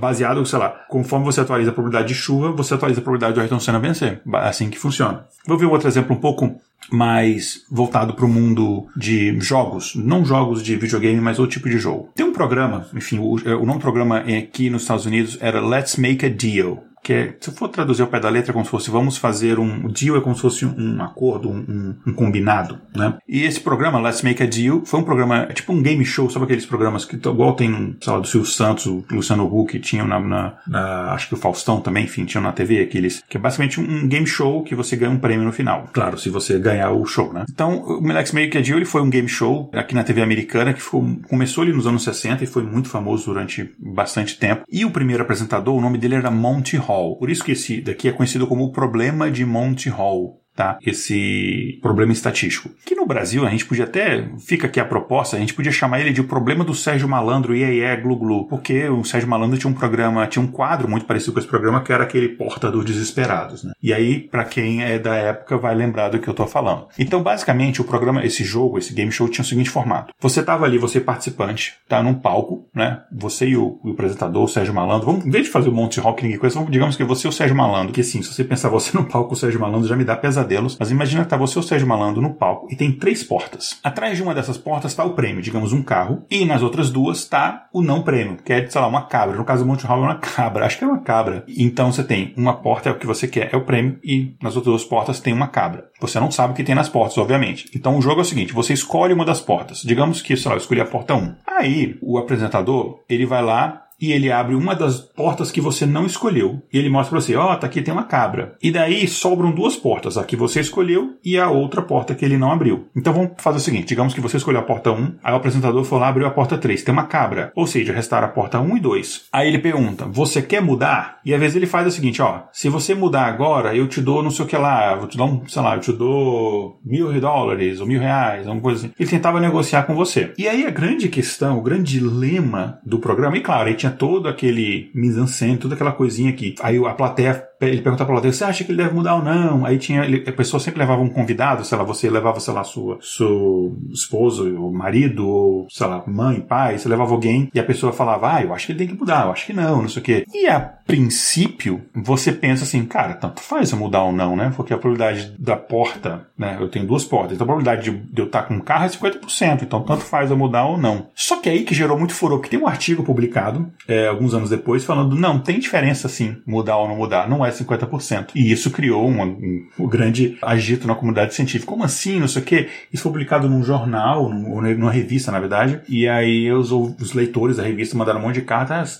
baseado, sei lá, conforme você atualiza a probabilidade de chuva, você atualiza a probabilidade do Ayrton Senna vencer. Assim que funciona. Vou ver um outro exemplo um pouco mais voltado para o mundo de jogos, não jogos de videogame, mas outro tipo de jogo. Tem um programa, enfim, o, o nome do programa aqui nos Estados Unidos era Let's Make a Deal que é, se eu for traduzir ao pé da letra, é como se fosse vamos fazer um deal, é como se fosse um acordo, um, um, combinado, né? E esse programa, Let's Make a Deal, foi um programa, é tipo um game show, sabe aqueles programas que igual tem, sei lá, do Silvio Santos, o Luciano Huck, tinham na, na, na, acho que o Faustão também, enfim, tinham na TV aqueles, que é basicamente um game show que você ganha um prêmio no final. Claro, se você ganhar o show, né? Então, o Let's Make a Deal, ele foi um game show aqui na TV americana que começou ali nos anos 60 e foi muito famoso durante bastante tempo. E o primeiro apresentador, o nome dele era Monty Hall. Por isso que esse daqui é conhecido como o problema de Monty Hall tá? Esse problema estatístico. Que no Brasil a gente podia até, fica aqui a proposta, a gente podia chamar ele de o problema do Sérgio Malandro, e aí é glu glu, porque o Sérgio Malandro tinha um programa, tinha um quadro muito parecido com esse programa que era aquele Porta dos Desesperados, né? E aí, para quem é da época, vai lembrar do que eu tô falando. Então, basicamente, o programa, esse jogo, esse game show tinha o seguinte formato. Você tava ali, você participante, tá num palco, né? Você e o, o apresentador, o Sérgio Malandro, vamos, em vez de fazer o Monte Rock, ninguém conhece, vamos, digamos que você e o Sérgio Malandro, que sim, se você pensar você no palco, o Sérgio Malandro já me dá pesadelo pesadelos, mas imagina que tá você ou Sérgio Malandro no palco e tem três portas. Atrás de uma dessas portas está o prêmio, digamos um carro, e nas outras duas está o não prêmio, que é, sei lá, uma cabra. No caso do Monte Hall é uma cabra, acho que é uma cabra. Então você tem uma porta é o que você quer, é o prêmio, e nas outras duas portas tem uma cabra. Você não sabe o que tem nas portas, obviamente. Então o jogo é o seguinte, você escolhe uma das portas. Digamos que, sei lá, eu escolhi a porta 1. Aí o apresentador, ele vai lá e ele abre uma das portas que você não escolheu. E ele mostra para você, ó, oh, tá aqui tem uma cabra. E daí sobram duas portas, a que você escolheu e a outra porta que ele não abriu. Então vamos fazer o seguinte, digamos que você escolheu a porta 1, aí o apresentador foi lá abriu a porta 3, tem uma cabra. Ou seja, restaram a porta 1 e 2. Aí ele pergunta, você quer mudar? E às vezes ele faz o seguinte, ó, se você mudar agora, eu te dou não sei o que lá, vou te dar um, sei lá, eu te dou mil dólares ou mil reais, alguma coisa assim. Ele tentava negociar com você. E aí a grande questão, o grande dilema do programa, e claro, ele tinha tinha todo aquele mise-en-scène, toda aquela coisinha aqui. Aí a plateia, ele perguntava pra plateia, você acha que ele deve mudar ou não? Aí tinha, ele, a pessoa sempre levava um convidado, sei lá, você levava, sei lá, sua, seu esposo, ou marido, ou, sei lá, mãe, pai, você levava alguém e a pessoa falava, ah, eu acho que ele tem que mudar, eu acho que não, não sei o quê. E a princípio, você pensa assim, cara, tanto faz eu mudar ou não, né? Porque a probabilidade da porta, né? Eu tenho duas portas, então a probabilidade de, de eu estar com um carro é 50%, então tanto faz eu mudar ou não. Só que aí que gerou muito furor, que tem um artigo publicado é, alguns anos depois, falando: não, tem diferença sim, mudar ou não mudar, não é 50%. E isso criou um, um, um grande agito na comunidade científica. Como assim? Não sei o quê. Isso foi publicado num jornal, num, numa revista, na verdade. E aí os, os leitores da revista mandaram um monte de cartas. Ah, vocês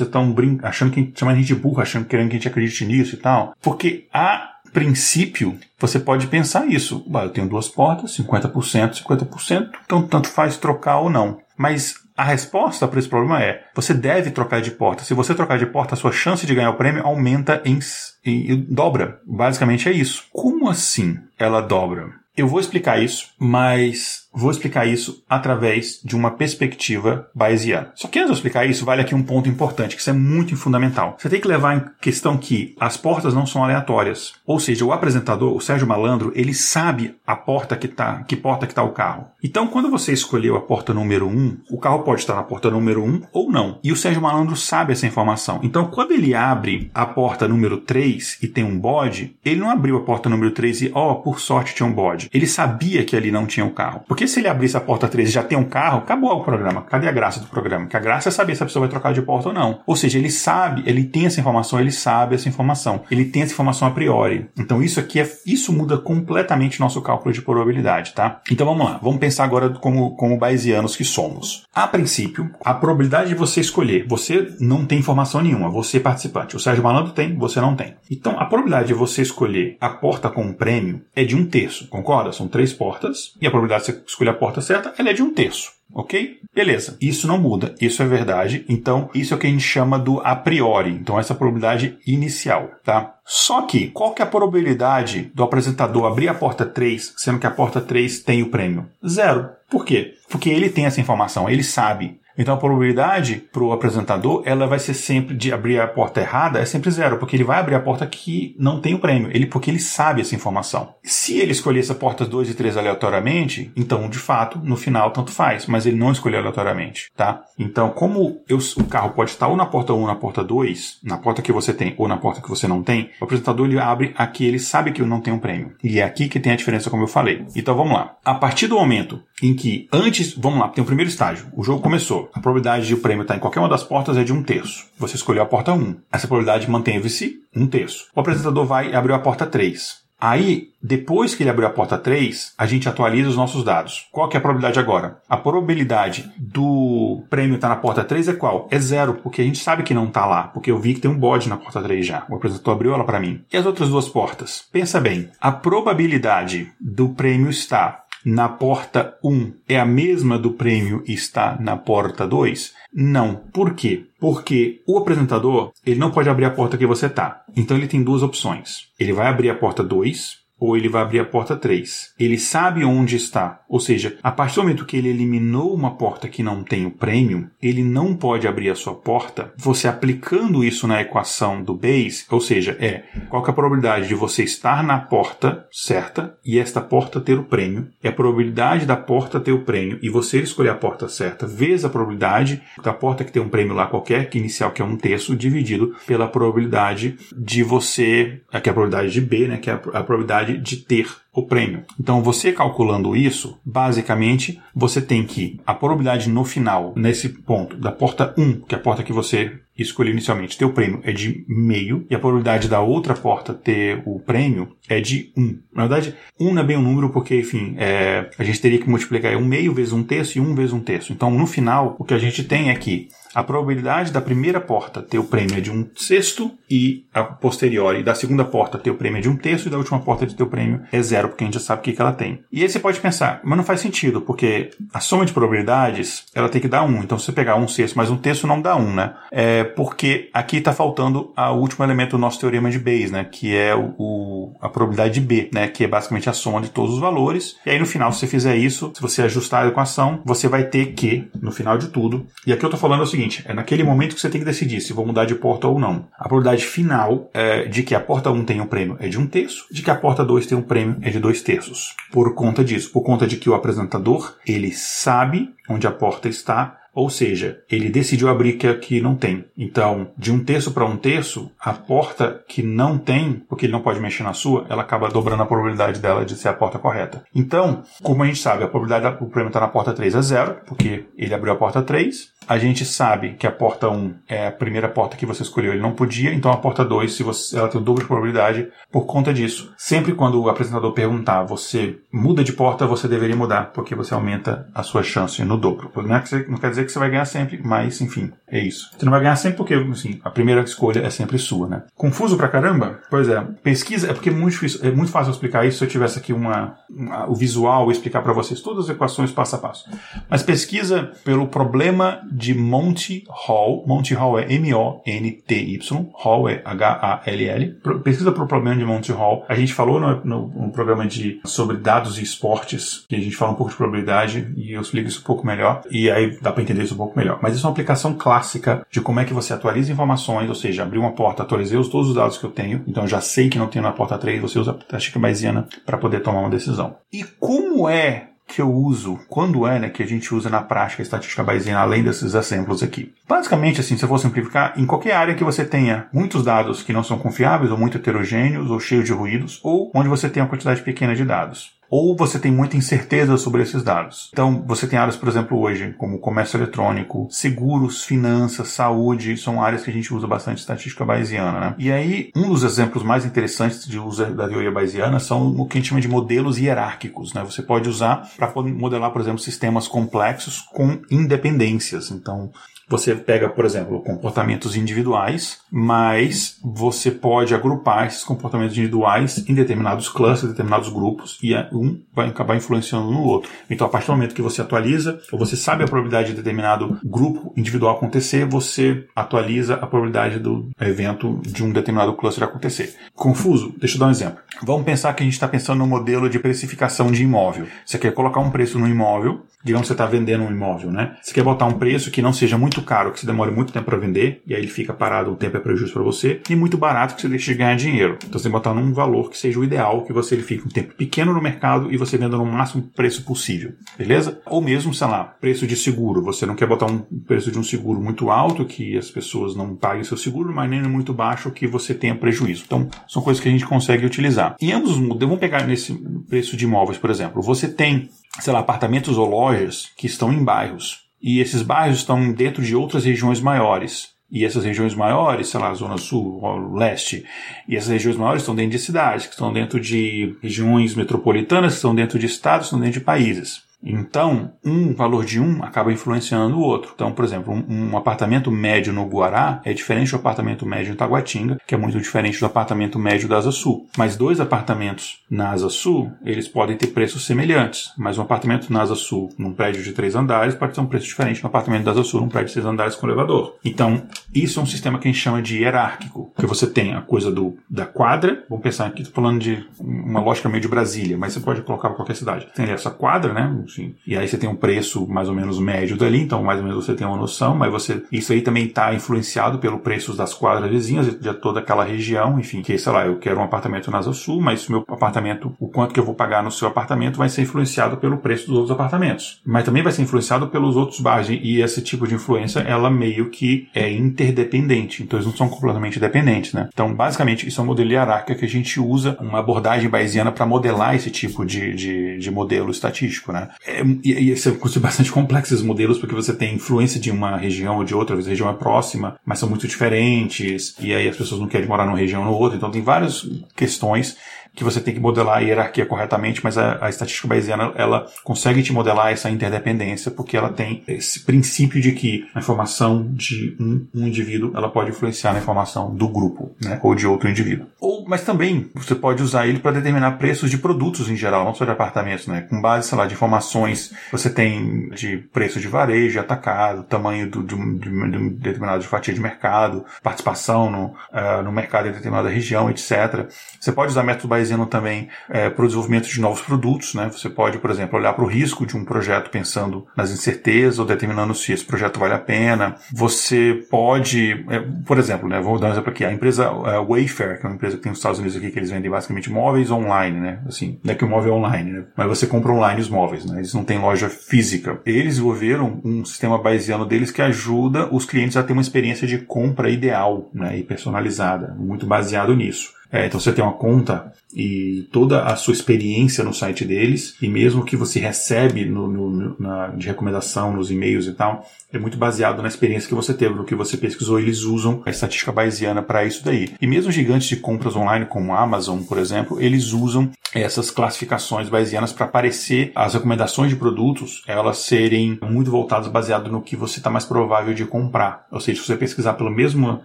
estão é, é, achando que chamando a gente de burro, achando querendo que a gente acredite nisso e tal. Porque a princípio, você pode pensar isso. Eu tenho duas portas, 50%, 50%, então tanto faz trocar ou não. Mas a resposta para esse problema é: você deve trocar de porta. Se você trocar de porta, a sua chance de ganhar o prêmio aumenta em, em, em dobra. Basicamente é isso. Como assim ela dobra? Eu vou explicar isso, mas vou explicar isso através de uma perspectiva bayesiana. Só que antes de eu explicar isso, vale aqui um ponto importante, que isso é muito fundamental. Você tem que levar em questão que as portas não são aleatórias. Ou seja, o apresentador, o Sérgio Malandro, ele sabe a porta que tá, que porta que tá o carro. Então, quando você escolheu a porta número 1, um, o carro pode estar na porta número 1 um, ou não. E o Sérgio Malandro sabe essa informação. Então, quando ele abre a porta número 3 e tem um bode, ele não abriu a porta número 3 e, ó, oh, por sorte tinha um bode. Ele sabia que ali não tinha o um carro. Porque se ele abrisse a porta 3 e já tem um carro, acabou o programa. Cadê a graça do programa? Que a graça é saber se a pessoa vai trocar de porta ou não. Ou seja, ele sabe, ele tem essa informação, ele sabe essa informação. Ele tem essa informação a priori. Então isso aqui é, isso muda completamente nosso cálculo de probabilidade, tá? Então vamos lá. Vamos pensar agora como, como bayesianos que somos. A princípio, a probabilidade de você escolher, você não tem informação nenhuma, você é participante. O Sérgio Malandro tem, você não tem. Então a probabilidade de você escolher a porta com um prêmio é de um terço, concorda? São três portas e a probabilidade de você escolher a porta certa, ela é de um terço. Ok? Beleza. Isso não muda. Isso é verdade. Então, isso é o que a gente chama do a priori. Então, essa é probabilidade inicial, tá? Só que, qual que é a probabilidade do apresentador abrir a porta 3, sendo que a porta 3 tem o prêmio? Zero. Por quê? Porque ele tem essa informação, ele sabe. Então a probabilidade para o apresentador ela vai ser sempre de abrir a porta errada é sempre zero, porque ele vai abrir a porta que não tem o prêmio, ele porque ele sabe essa informação. Se ele escolhesse a porta 2 e 3 aleatoriamente, então de fato no final tanto faz, mas ele não escolheu aleatoriamente, tá? Então como eu, o carro pode estar ou na porta 1 ou na porta 2, na porta que você tem ou na porta que você não tem, o apresentador ele abre a que ele sabe que não tem um prêmio. E é aqui que tem a diferença, como eu falei. Então vamos lá. A partir do momento em que antes, vamos lá, tem o primeiro estágio, o jogo começou a probabilidade de o prêmio estar em qualquer uma das portas é de um terço. Você escolheu a porta 1. Essa probabilidade manteve-se um terço. O apresentador vai e abriu a porta 3. Aí, depois que ele abriu a porta 3, a gente atualiza os nossos dados. Qual que é a probabilidade agora? A probabilidade do prêmio estar na porta 3 é qual? É zero, porque a gente sabe que não está lá, porque eu vi que tem um bode na porta 3 já. O apresentador abriu ela para mim. E as outras duas portas? Pensa bem, a probabilidade do prêmio estar na porta 1 é a mesma do prêmio está na porta 2? Não. Por quê? Porque o apresentador, ele não pode abrir a porta que você está. Então ele tem duas opções. Ele vai abrir a porta 2 ou ele vai abrir a porta 3. Ele sabe onde está. Ou seja, a partir do momento que ele eliminou uma porta que não tem o prêmio, ele não pode abrir a sua porta. Você aplicando isso na equação do base, ou seja, é qual é a probabilidade de você estar na porta certa e esta porta ter o prêmio, é a probabilidade da porta ter o prêmio e você escolher a porta certa vezes a probabilidade da porta que tem um prêmio lá qualquer, que inicial que é um terço, dividido pela probabilidade de você, que é a probabilidade de B, né, que é a probabilidade de ter o prêmio. Então, você calculando isso, basicamente, você tem que a probabilidade no final, nesse ponto, da porta 1, que é a porta que você escolheu inicialmente, ter o prêmio é de meio, e a probabilidade da outra porta ter o prêmio é de 1. Na verdade, 1 não é bem um número porque, enfim, é, a gente teria que multiplicar um meio vezes um terço e um vezes um terço. Então, no final, o que a gente tem é que a probabilidade da primeira porta ter o prêmio é de um sexto e a posteriori da segunda porta ter o prêmio é de um terço e da última porta de ter o prêmio é zero, porque a gente já sabe o que, que ela tem. E aí você pode pensar, mas não faz sentido, porque a soma de probabilidades ela tem que dar um. Então se você pegar um sexto mais um terço não dá um, né? É porque aqui está faltando o último elemento do nosso teorema de Bayes, né? Que é o, o, a probabilidade de B, né? Que é basicamente a soma de todos os valores. E aí no final, se você fizer isso, se você ajustar a equação, você vai ter que, no final de tudo, e aqui eu estou falando o seguinte, seguinte: é naquele momento que você tem que decidir se vou mudar de porta ou não. A probabilidade final é, de que a porta 1 tenha um prêmio é de um terço, de que a porta 2 tenha um prêmio é de dois terços. Por conta disso, por conta de que o apresentador ele sabe onde a porta está ou seja, ele decidiu abrir que aqui não tem. Então, de um terço para um terço, a porta que não tem, porque ele não pode mexer na sua, ela acaba dobrando a probabilidade dela de ser a porta correta. Então, como a gente sabe, a probabilidade do prêmio estar tá na porta 3 é zero, porque ele abriu a porta 3. A gente sabe que a porta 1 é a primeira porta que você escolheu, ele não podia, então a porta 2, se você, ela tem o dobro de probabilidade por conta disso. Sempre quando o apresentador perguntar, você muda de porta, você deveria mudar, porque você aumenta a sua chance no dobro. Não, é quer dizer que você vai ganhar sempre, mas enfim, é isso. Você não vai ganhar sempre porque, assim, a primeira escolha é sempre sua, né? Confuso pra caramba? Pois é. Pesquisa, é porque é muito difícil, é muito fácil explicar isso se eu tivesse aqui uma, uma o visual explicar para vocês todas as equações passo a passo. Mas pesquisa pelo problema de Monty Hall. Monty Hall é M-O-N-T-Y. Hall é H-A-L-L. Pesquisa para o problema de Monty Hall. A gente falou no, no, no, programa de, sobre dados e esportes, que a gente fala um pouco de probabilidade e eu explico isso um pouco melhor. E aí dá para entender isso um pouco melhor. Mas isso é uma aplicação clássica de como é que você atualiza informações, ou seja, abrir uma porta, atualizei os, todos os dados que eu tenho, então já sei que não tenho na porta 3, você usa a estatística bayesiana para poder tomar uma decisão. E como é que eu uso, quando é né, que a gente usa na prática a estatística bayesiana, além desses exemplos aqui. Basicamente, assim, se eu for simplificar, em qualquer área que você tenha muitos dados que não são confiáveis, ou muito heterogêneos, ou cheios de ruídos, ou onde você tem uma quantidade pequena de dados ou você tem muita incerteza sobre esses dados. Então, você tem áreas, por exemplo, hoje, como comércio eletrônico, seguros, finanças, saúde, são áreas que a gente usa bastante estatística bayesiana, né? E aí, um dos exemplos mais interessantes de uso da teoria bayesiana são o que a gente chama de modelos hierárquicos, né? Você pode usar para modelar, por exemplo, sistemas complexos com independências. Então, Você pega, por exemplo, comportamentos individuais, mas você pode agrupar esses comportamentos individuais em determinados clusters, determinados grupos, e um vai acabar influenciando no outro. Então, a partir do momento que você atualiza, ou você sabe a probabilidade de determinado grupo individual acontecer, você atualiza a probabilidade do evento de um determinado cluster acontecer. Confuso? Deixa eu dar um exemplo. Vamos pensar que a gente está pensando no modelo de precificação de imóvel. Você quer colocar um preço no imóvel, digamos que você está vendendo um imóvel, né? Você quer botar um preço que não seja muito caro, que se demore muito tempo para vender, e aí ele fica parado, o tempo é prejuízo para você, e muito barato que você deixe de ganhar dinheiro. Então você tem que botar num valor que seja o ideal, que você ele fique um tempo pequeno no mercado e você venda no máximo preço possível, beleza? Ou mesmo, sei lá, preço de seguro. Você não quer botar um preço de um seguro muito alto, que as pessoas não paguem seu seguro, mas nem muito baixo que você tenha prejuízo. Então, são coisas que a gente consegue utilizar. Em ambos os vamos pegar nesse preço de imóveis, por exemplo. Você tem, sei lá, apartamentos ou lojas que estão em bairros. E esses bairros estão dentro de outras regiões maiores. E essas regiões maiores, sei lá, Zona Sul, Leste, e essas regiões maiores estão dentro de cidades, que estão dentro de regiões metropolitanas, que estão dentro de estados, que estão dentro de países. Então, um valor de um acaba influenciando o outro. Então, por exemplo, um, um, apartamento médio no Guará é diferente do apartamento médio em Taguatinga, que é muito diferente do apartamento médio da Asa Sul. Mas dois apartamentos na Asa Sul, eles podem ter preços semelhantes. Mas um apartamento na Asa Sul, num prédio de três andares, pode ter um preço diferente do apartamento da Asa Sul, num prédio de seis andares com elevador. Então, isso é um sistema que a gente chama de hierárquico, que você tem a coisa do, da quadra. Vamos pensar aqui, estou falando de uma lógica meio de Brasília, mas você pode colocar para qualquer cidade. Tem essa quadra, né? Enfim, e aí você tem um preço mais ou menos médio dali, então mais ou menos você tem uma noção, mas você isso aí também está influenciado pelo preço das quadras vizinhas de toda aquela região, enfim, que sei lá, eu quero um apartamento na Asa Sul, mas o meu apartamento, o quanto que eu vou pagar no seu apartamento vai ser influenciado pelo preço dos outros apartamentos, mas também vai ser influenciado pelos outros bairros e esse tipo de influência ela meio que é interdependente, então eles não são completamente dependentes, né? Então basicamente isso é um modelo hierárquico que a gente usa uma abordagem bayesiana para modelar esse tipo de, de, de modelo estatístico, né? É, e, e são bastante complexos esses modelos, porque você tem influência de uma região ou de outra, a região é próxima, mas são muito diferentes, e aí as pessoas não querem morar numa região ou outra, então tem várias questões que você tem que modelar a hierarquia corretamente, mas a, a, estatística bayesiana ela consegue te modelar essa interdependência porque ela tem esse princípio de que a informação de um, um indivíduo ela pode influenciar na informação do grupo, né, ou de outro indivíduo. Ou, mas também você pode usar ele para determinar preços de produtos em geral, não só de apartamentos, né, com base, sei lá, de informações você tem de preço de varejo, de atacado, tamanho do, de, de, um determinado fatia de mercado, participação no, uh, no mercado em determinada região, etc. Você pode usar métodos bayesianos trazendo também é, para o desenvolvimento de novos produtos. Né? Você pode, por exemplo, olhar para o risco de um projeto pensando nas incertezas ou determinando se esse projeto vale a pena. Você pode, é, por exemplo, né, vou dar um exemplo aqui, a empresa é, Wayfair, que é uma empresa que tem nos Estados Unidos aqui, que eles vendem basicamente móveis online, né? Assim, não é que o móvel é online, né? Mas você compra online os móveis, né? Eles não têm loja física. Eles desenvolveram um sistema bayesiano deles que ajuda os clientes a ter uma experiência de compra ideal, né? E personalizada, muito baseado nisso. É, então você tem uma conta e toda a sua experiência no site deles, e mesmo que você recebe no, no, na, de recomendação nos e-mails e tal, é muito baseado na experiência que você teve, no que você pesquisou. Eles usam a estatística bayesiana para isso daí. E mesmo gigantes de compras online, como a Amazon, por exemplo, eles usam essas classificações bayesianas para aparecer as recomendações de produtos, elas serem muito voltadas baseado no que você está mais provável de comprar. Ou seja, se você pesquisar pelo mesmo,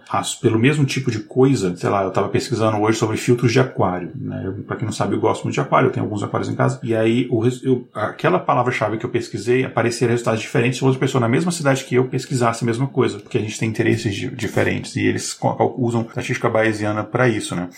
pelo mesmo tipo de coisa, sei lá, eu estava pesquisando hoje sobre filtros de aquário. Né? Para quem não sabe, eu gosto muito de aquário, eu tenho alguns aquários em casa. E aí, o, eu, aquela palavra-chave que eu pesquisei apareceria resultados diferentes se outra pessoa na mesma cidade que eu pesquisasse a mesma coisa, porque a gente tem interesses diferentes e eles usam estatística bayesiana para isso, né?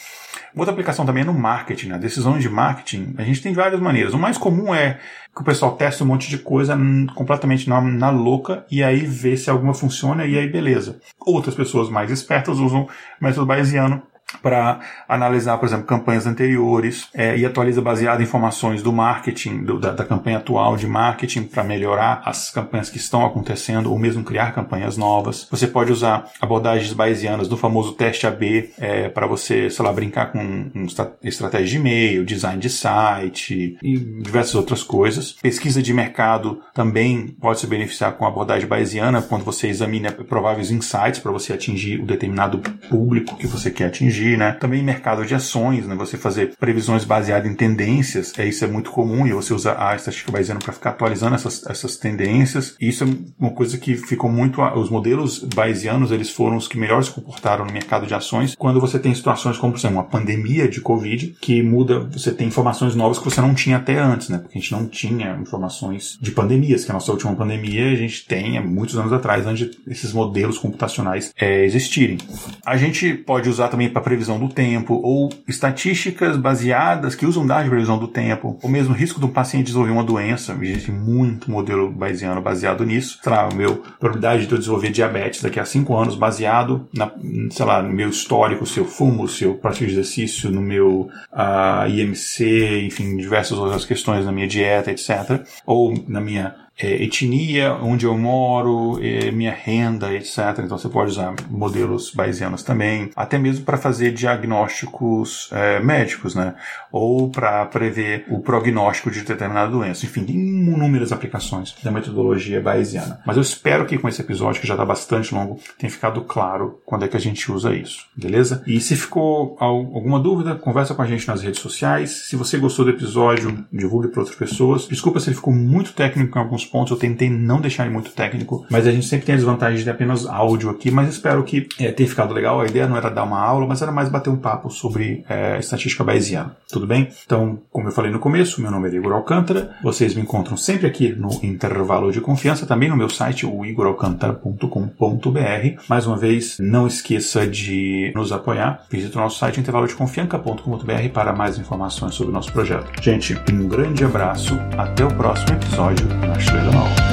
Outra aplicação também é no marketing, né? Decisões de marketing, a gente tem várias maneiras. O mais comum é que o pessoal testa um monte de coisa completamente na, na louca e aí vê se alguma funciona e aí beleza. Outras pessoas mais espertas usam método bayesiano para analisar, por exemplo, campanhas anteriores é, e atualiza baseado em informações do marketing, do, da, da, campanha atual de marketing para melhorar as campanhas que estão acontecendo ou mesmo criar campanhas novas. Você pode usar abordagens bayesianas do famoso teste AB é, para você, sei lá, brincar com um, estratégia de e-mail, design de site e diversas outras coisas. Pesquisa de mercado também pode se beneficiar com a abordagem bayesiana quando você examina prováveis insights para você atingir o determinado público que você quer atingir corrigir, né? Também mercado de ações, né? Você fazer previsões baseadas em tendências, é isso é muito comum e você usa a estatística bayesiana para ficar atualizando essas, essas tendências. E isso é uma coisa que ficou muito os modelos bayesianos, eles foram os que melhor se comportaram no mercado de ações quando você tem situações como, por exemplo, uma pandemia de Covid que muda, você tem informações novas que você não tinha até antes, né? Porque a gente não tinha informações de pandemias, que a nossa última pandemia a gente tem há muitos anos atrás, antes esses modelos computacionais é, existirem. A gente pode usar também para previsão do tempo, ou estatísticas baseadas que usam dados de previsão do tempo, ou mesmo risco do paciente desenvolver uma doença. Existe muito modelo bayesiano baseado nisso. Sei lá, meu probabilidade de eu desenvolver diabetes daqui a cinco anos baseado na, sei lá, no meu histórico, se eu fumo, se eu pratico exercício, no meu uh, ah, IMC, enfim, diversas outras questões na minha dieta, etc. Ou na minha é, etnia, onde eu moro, é, minha renda, etc. Então você pode usar modelos bayesianos também, até mesmo para fazer diagnósticos é, médicos, né? Ou para prever o prognóstico de determinada doença. Enfim, tem inúmeras aplicações da metodologia bayesiana. Mas eu espero que com esse episódio, que já está bastante longo, tenha ficado claro quando é que a gente usa isso, beleza? E se ficou alguma dúvida, conversa com a gente nas redes sociais. Se você gostou do episódio, divulgue para outras pessoas. Desculpa se ele ficou muito técnico em alguns pontos, eu tentei não deixar ele muito técnico, mas a gente sempre tem a desvantagem de apenas áudio aqui, mas espero que é, tenha ficado legal. A ideia não era dar uma aula, mas era mais bater um papo sobre é, estatística bayesiana. Tudo bem? Então, como eu falei no começo, meu nome é Igor Alcântara. Vocês me encontram sempre aqui no intervalo de confiança, também no meu site, o. Mais uma vez, não esqueça de nos apoiar. Visite o nosso site intervalodeconfianca.com.br para mais informações sobre o nosso projeto. Gente, um grande abraço, até o próximo episódio. it all.